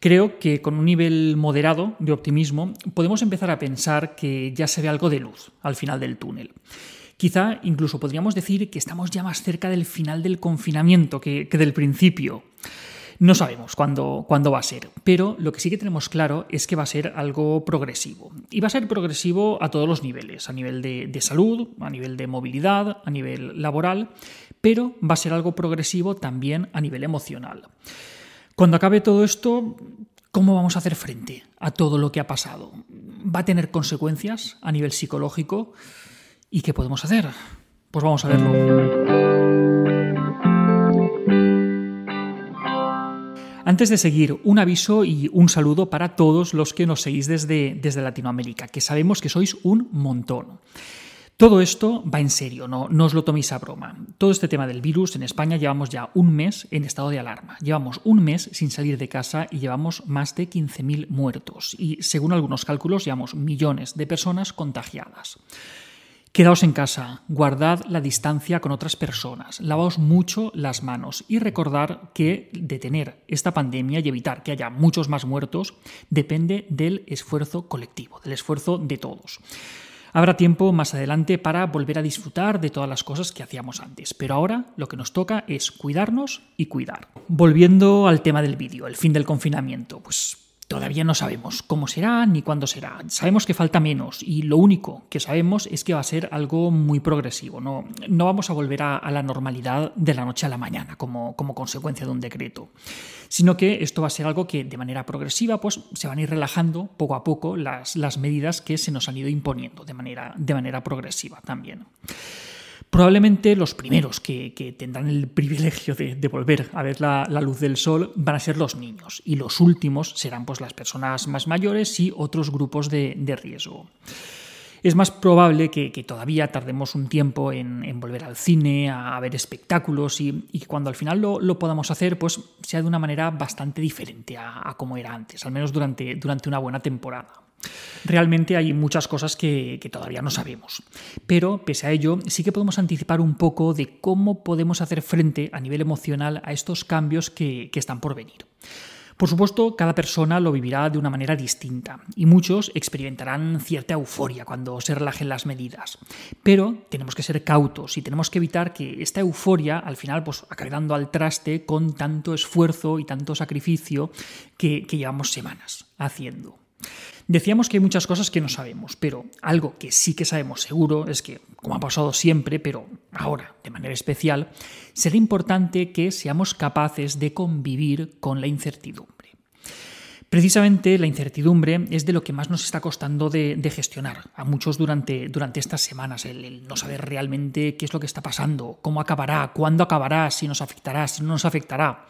Creo que con un nivel moderado de optimismo podemos empezar a pensar que ya se ve algo de luz al final del túnel. Quizá incluso podríamos decir que estamos ya más cerca del final del confinamiento que, del principio. No sabemos cuándo, cuándo, va a ser, pero lo que sí que tenemos claro es que va a ser algo progresivo. Y va a ser progresivo a todos los niveles, a nivel de, de, salud, a nivel de movilidad, a nivel laboral, pero va a ser algo progresivo también a nivel emocional. Cuando acabe todo esto, ¿cómo vamos a hacer frente a todo lo que ha pasado? ¿Va a tener consecuencias a nivel psicológico? ¿Y qué podemos hacer? Pues vamos a verlo. Antes de seguir, un aviso y un saludo para todos los que nos seguís desde, desde Latinoamérica, que sabemos que sois un montón. Todo esto va en serio, no, os lo toméis a broma. Todo este tema del virus en España llevamos ya un mes en estado de alarma. Llevamos un mes sin salir de casa y llevamos más de 15.000 muertos. Y según algunos cálculos, llevamos millones de personas contagiadas. Quedaos en casa, guardad la distancia con otras personas, lavaos mucho las manos y recordar que detener esta pandemia y evitar que haya muchos más muertos depende del esfuerzo colectivo, del esfuerzo de todos. Habrá tiempo más adelante para volver a disfrutar de todas las cosas que hacíamos antes, pero ahora lo que nos toca es cuidarnos y cuidar. Volviendo al tema del vídeo, el fin del confinamiento, pues Todavía no sabemos cómo será ni cuándo será. Sabemos que falta menos y lo único que sabemos es que va a ser algo muy progresivo. No, no vamos a volver a, la normalidad de la noche a la mañana como, como, consecuencia de un decreto, sino que esto va a ser algo que de manera progresiva pues, se van a ir relajando poco a poco las, las medidas que se nos han ido imponiendo de manera, de manera progresiva también. Probablemente los primeros que, tendrán el privilegio de, volver a ver la, luz del sol van a ser los niños y los últimos serán pues, las personas más mayores y otros grupos de, riesgo. Es más probable que, todavía tardemos un tiempo en, volver al cine, a, ver espectáculos y, cuando al final lo, podamos hacer, pues sea de una manera bastante diferente a, a como era antes, al menos durante, durante una buena temporada. Realmente hay muchas cosas que, todavía no sabemos, pero pese a ello sí que podemos anticipar un poco de cómo podemos hacer frente a nivel emocional a estos cambios que, están por venir. Por supuesto, cada persona lo vivirá de una manera distinta y muchos experimentarán cierta euforia cuando se relajen las medidas. Pero tenemos que ser cautos y tenemos que evitar que esta euforia al final pues, acabe dando al traste con tanto esfuerzo y tanto sacrificio que llevamos semanas haciendo. Decíamos que hay muchas cosas que no sabemos, pero algo que sí que sabemos seguro es que, como ha pasado siempre, pero ahora de manera especial, será importante que seamos capaces de convivir con la incertidumbre. Precisamente la incertidumbre es de lo que más nos está costando de, gestionar a muchos durante, durante estas semanas, el, no saber realmente qué es lo que está pasando, cómo acabará, cuándo acabará, si nos afectará, si no nos afectará.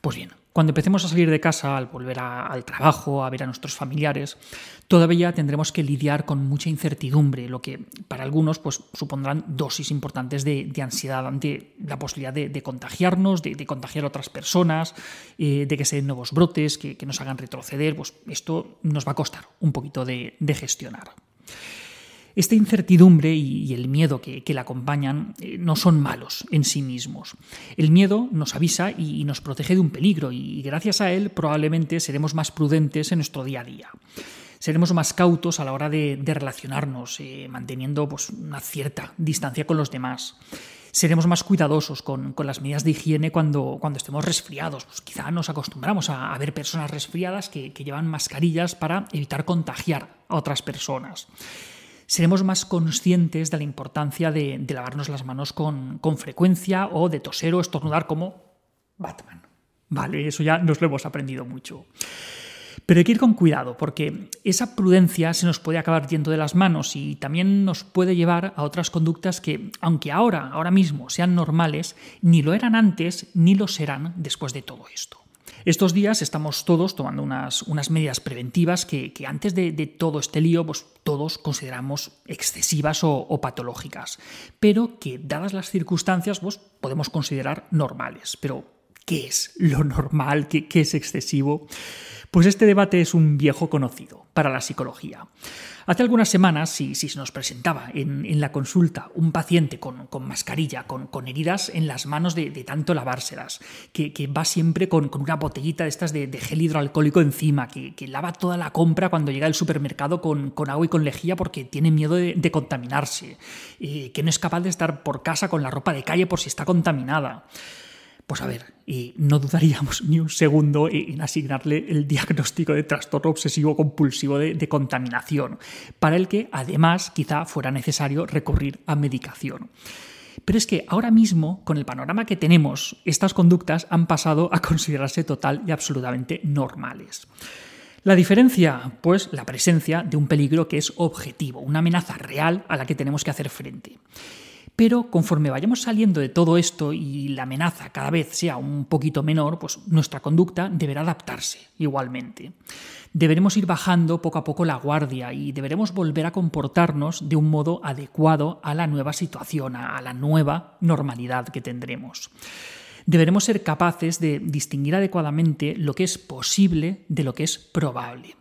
Pues bien, cuando empecemos a salir de casa, al volver al trabajo, a ver a nuestros familiares, todavía tendremos que lidiar con mucha incertidumbre, lo que para algunos pues, supondrán dosis importantes de, ansiedad ante la posibilidad de, contagiarnos, de, contagiar a otras personas, eh, de que se den nuevos brotes, que, que, nos hagan retroceder. Pues esto nos va a costar un poquito de gestionar. Esta incertidumbre y el miedo que, la acompañan eh, no son malos en sí mismos. El miedo nos avisa y nos protege de un peligro y gracias a él probablemente seremos más prudentes en nuestro día a día seremos más cautos a la hora de, relacionarnos, eh, manteniendo pues, una cierta distancia con los demás. Seremos más cuidadosos con, las medidas de higiene cuando, estemos resfriados. Pues quizá nos acostumbramos a, ver personas resfriadas que llevan mascarillas para evitar contagiar a otras personas seremos más conscientes de la importancia de, lavarnos las manos con, frecuencia o de toser o estornudar como Batman. Vale, eso ya nos lo hemos aprendido mucho. Pero hay que ir con cuidado, porque esa prudencia se nos puede acabar yendo de las manos y también nos puede llevar a otras conductas que, aunque ahora, ahora mismo, sean normales, ni lo eran antes ni lo serán después de todo esto. Estos días estamos todos tomando unas, unas medidas preventivas que, antes de, todo este lío, pues todos consideramos excesivas o, patológicas, pero que dadas las circunstancias, pues podemos considerar normales. Pero, ¿qué es lo normal? ¿Qué, es excesivo? Pues este debate es un viejo conocido para la psicología. Hace algunas semanas, si, si se nos presentaba en, la consulta un paciente con, mascarilla, con, heridas en las manos de, tanto lavárselas, que, va siempre con, una botellita de estas de, gel hidroalcohólico encima, que, lava toda la compra cuando llega al supermercado con, agua y con lejía porque tiene miedo de, contaminarse, eh, que no es capaz de estar por casa con la ropa de calle por si está contaminada. Pues a ver, y no dudaríamos ni un segundo en asignarle el diagnóstico de trastorno obsesivo compulsivo de, contaminación, para el que además quizá fuera necesario recurrir a medicación. Pero es que ahora mismo, con el panorama que tenemos, estas conductas han pasado a considerarse total y absolutamente normales. La diferencia, pues, la presencia de un peligro que es objetivo, una amenaza real a la que tenemos que hacer frente. Pero conforme vayamos saliendo de todo esto y la amenaza cada vez sea un poquito menor, pues nuestra conducta deberá adaptarse igualmente. Deberemos ir bajando poco a poco la guardia y deberemos volver a comportarnos de un modo adecuado a la nueva situación, a la nueva normalidad que tendremos. Deberemos ser capaces de distinguir adecuadamente lo que es posible de lo que es probable.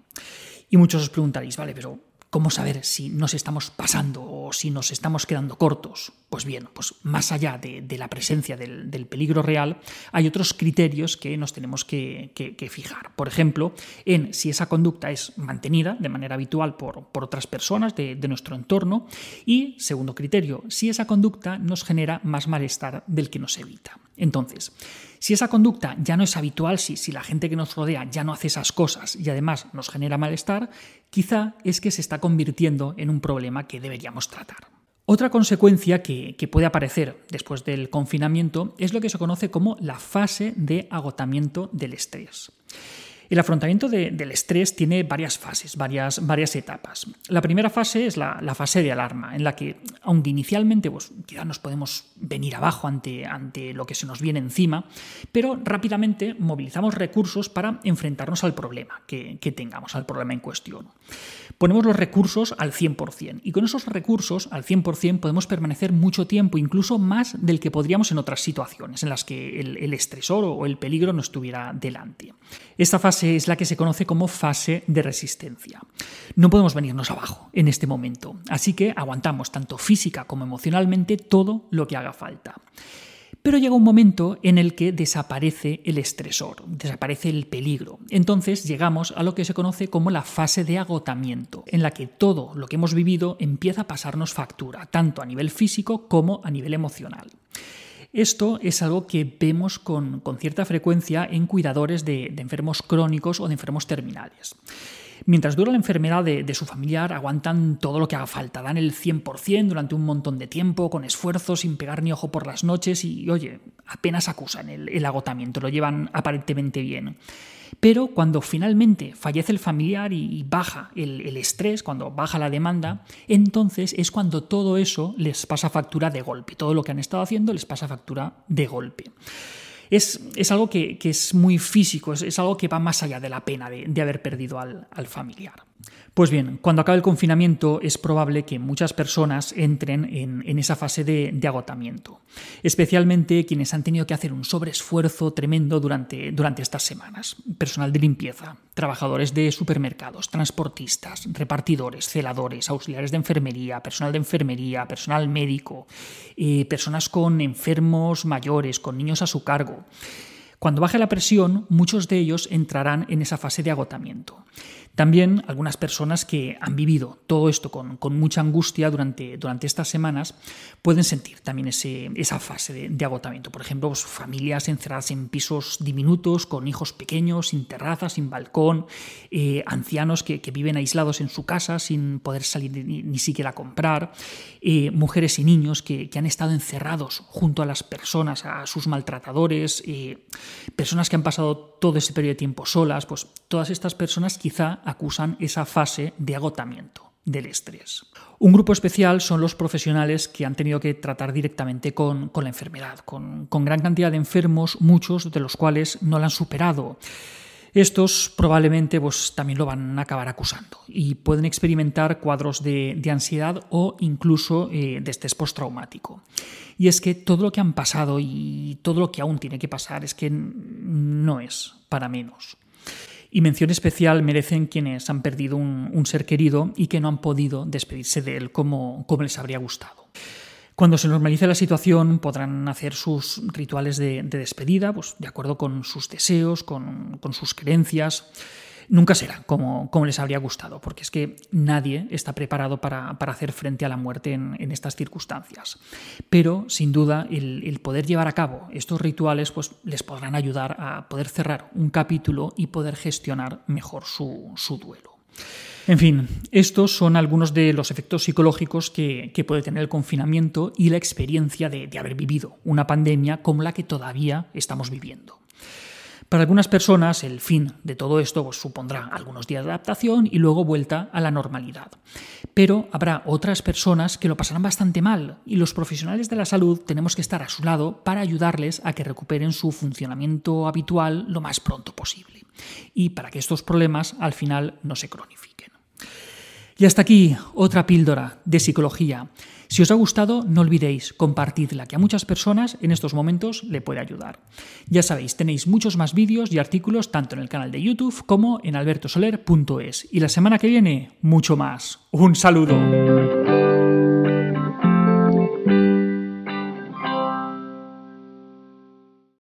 Y muchos os preguntaréis, vale, pero ¿Cómo saber si nos estamos pasando o si nos estamos quedando cortos? Pues bien, pues más allá de, la presencia del, peligro real, hay otros criterios que nos tenemos que, fijar. Por ejemplo, en si esa conducta es mantenida de manera habitual por, otras personas de, de, nuestro entorno. Y, segundo criterio, si esa conducta nos genera más malestar del que nos evita. Entonces, si esa conducta ya no es habitual, si, si la gente que nos rodea ya no hace esas cosas y además nos genera malestar, quizá es que se está convirtiendo en un problema que deberíamos tratar. Otra consecuencia que, que, puede aparecer después del confinamiento es lo que se conoce como la fase de agotamiento del estrés. El afrontamiento del estrés tiene varias fases, varias, etapas. La primera fase es la, fase de alarma, en la que, aunque inicialmente pues, quizá nos podemos venir abajo ante, lo que se nos viene encima, pero rápidamente movilizamos recursos para enfrentarnos al problema que, que tengamos, al problema en cuestión. Ponemos los recursos al 100% y con esos recursos al 100% podemos permanecer mucho tiempo, incluso más del que podríamos en otras situaciones en las que el, el estresor o el peligro no estuviera delante. Esta fase es la que se conoce como fase de resistencia. No podemos venirnos abajo en este momento, así que aguantamos tanto física como emocionalmente todo lo que haga falta. Pero llega un momento en el que desaparece el estresor, desaparece el peligro. Entonces llegamos a lo que se conoce como la fase de agotamiento, en la que todo lo que hemos vivido empieza a pasarnos factura, tanto a nivel físico como a nivel emocional. Esto es algo que vemos con, cierta frecuencia en cuidadores de, enfermos crónicos o de enfermos terminales. Mientras dura la enfermedad de, su familiar, aguantan todo lo que haga falta, dan el 100% durante un montón de tiempo, con esfuerzo, sin pegar ni ojo por las noches y, oye, apenas acusan el agotamiento, lo llevan aparentemente bien. Pero cuando finalmente fallece el familiar y baja el, estrés, cuando baja la demanda, entonces es cuando todo eso les pasa factura de golpe. Todo lo que han estado haciendo les pasa factura de golpe. Es, algo que, es muy físico, es, algo que va más allá de la pena de, haber perdido al familiar. Pues bien, cuando acabe el confinamiento es probable que muchas personas entren en, esa fase de, agotamiento, especialmente quienes han tenido que hacer un sobreesfuerzo tremendo durante, durante estas semanas. Personal de limpieza, trabajadores de supermercados, transportistas, repartidores, celadores, auxiliares de enfermería, personal de enfermería, personal médico, eh, personas con enfermos mayores, con niños a su cargo. Cuando baje la presión, muchos de ellos entrarán en esa fase de agotamiento. También algunas personas que han vivido todo esto con, mucha angustia durante, durante, estas semanas pueden sentir también ese, esa fase de, agotamiento. Por ejemplo, pues, familias encerradas en pisos diminutos, con hijos pequeños, sin terraza, sin balcón, eh, ancianos que, viven aislados en su casa sin poder salir ni, siquiera a comprar, eh, mujeres y niños que, han estado encerrados junto a las personas, a sus maltratadores, eh, personas que han pasado todo ese periodo de tiempo solas, pues todas estas personas quizá acusan esa fase de agotamiento del estrés. Un grupo especial son los profesionales que han tenido que tratar directamente con, la enfermedad, con, gran cantidad de enfermos, muchos de los cuales no la han superado. Estos probablemente pues, también lo van a acabar acusando y pueden experimentar cuadros de, ansiedad o incluso eh, de estrés postraumático. Y es que todo lo que han pasado y todo lo que aún tiene que pasar es que no es para menos. Y mención especial merecen quienes han perdido un, ser querido y que no han podido despedirse de él como, como les habría gustado. Cuando se normalice la situación podrán hacer sus rituales de, despedida, pues, de acuerdo con sus deseos, con, con sus creencias nunca será como, les habría gustado, porque es que nadie está preparado para, hacer frente a la muerte en, estas circunstancias. Pero, sin duda, el, poder llevar a cabo estos rituales pues, les podrán ayudar a poder cerrar un capítulo y poder gestionar mejor su, duelo. En fin, estos son algunos de los efectos psicológicos que, puede tener el confinamiento y la experiencia de haber vivido una pandemia como la que todavía estamos viviendo. Para algunas personas el fin de todo esto supondrá algunos días de adaptación y luego vuelta a la normalidad. Pero habrá otras personas que lo pasarán bastante mal y los profesionales de la salud tenemos que estar a su lado para ayudarles a que recuperen su funcionamiento habitual lo más pronto posible y para que estos problemas al final no se cronifiquen. Y hasta aquí otra píldora de psicología. Si os ha gustado, no olvidéis compartidla, que a muchas personas en estos momentos le puede ayudar. Ya sabéis, tenéis muchos más vídeos y artículos tanto en el canal de YouTube como en albertosoler.es. Y la semana que viene, mucho más. Un saludo.